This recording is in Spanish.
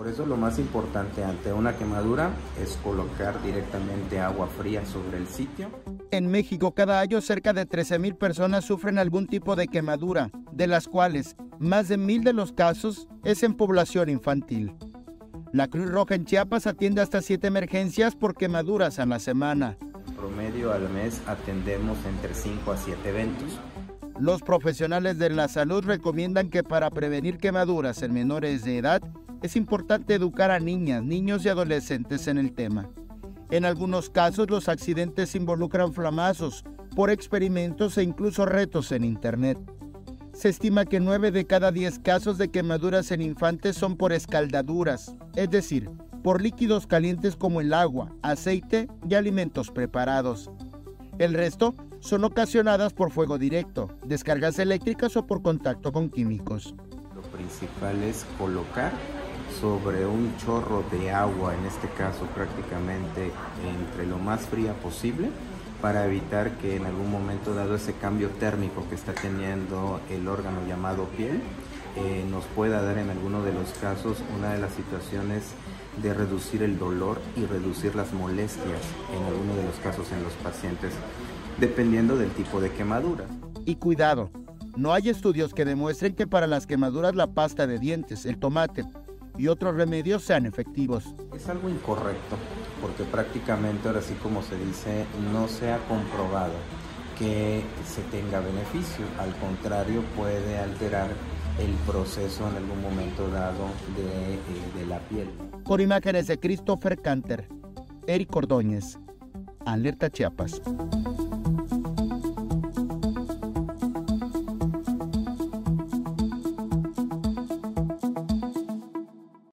Por eso lo más importante ante una quemadura es colocar directamente agua fría sobre el sitio. En México cada año cerca de 13.000 personas sufren algún tipo de quemadura, de las cuales más de mil de los casos es en población infantil. La Cruz Roja en Chiapas atiende hasta siete emergencias por quemaduras a la semana. En promedio al mes atendemos entre 5 a 7 eventos. Los profesionales de la salud recomiendan que para prevenir quemaduras en menores de edad es importante educar a niñas, niños y adolescentes en el tema. En algunos casos los accidentes involucran flamazos por experimentos e incluso retos en Internet. Se estima que 9 de cada 10 casos de quemaduras en infantes son por escaldaduras, es decir, por líquidos calientes como el agua, aceite y alimentos preparados. El resto son ocasionadas por fuego directo, descargas eléctricas o por contacto con químicos. Lo principal es colocar sobre un chorro de agua, en este caso prácticamente entre lo más fría posible, para evitar que en algún momento dado ese cambio térmico que está teniendo el órgano llamado piel, eh, nos pueda dar en alguno de los casos una de las situaciones de reducir el dolor y reducir las molestias en alguno de los casos en los pacientes dependiendo del tipo de quemadura. Y cuidado, no hay estudios que demuestren que para las quemaduras la pasta de dientes, el tomate y otros remedios sean efectivos. Es algo incorrecto, porque prácticamente ahora sí como se dice, no se ha comprobado que se tenga beneficio, al contrario puede alterar el proceso en algún momento dado de, eh, de la piel. Por imágenes de Christopher Canter, Eric Ordóñez, Alerta Chiapas.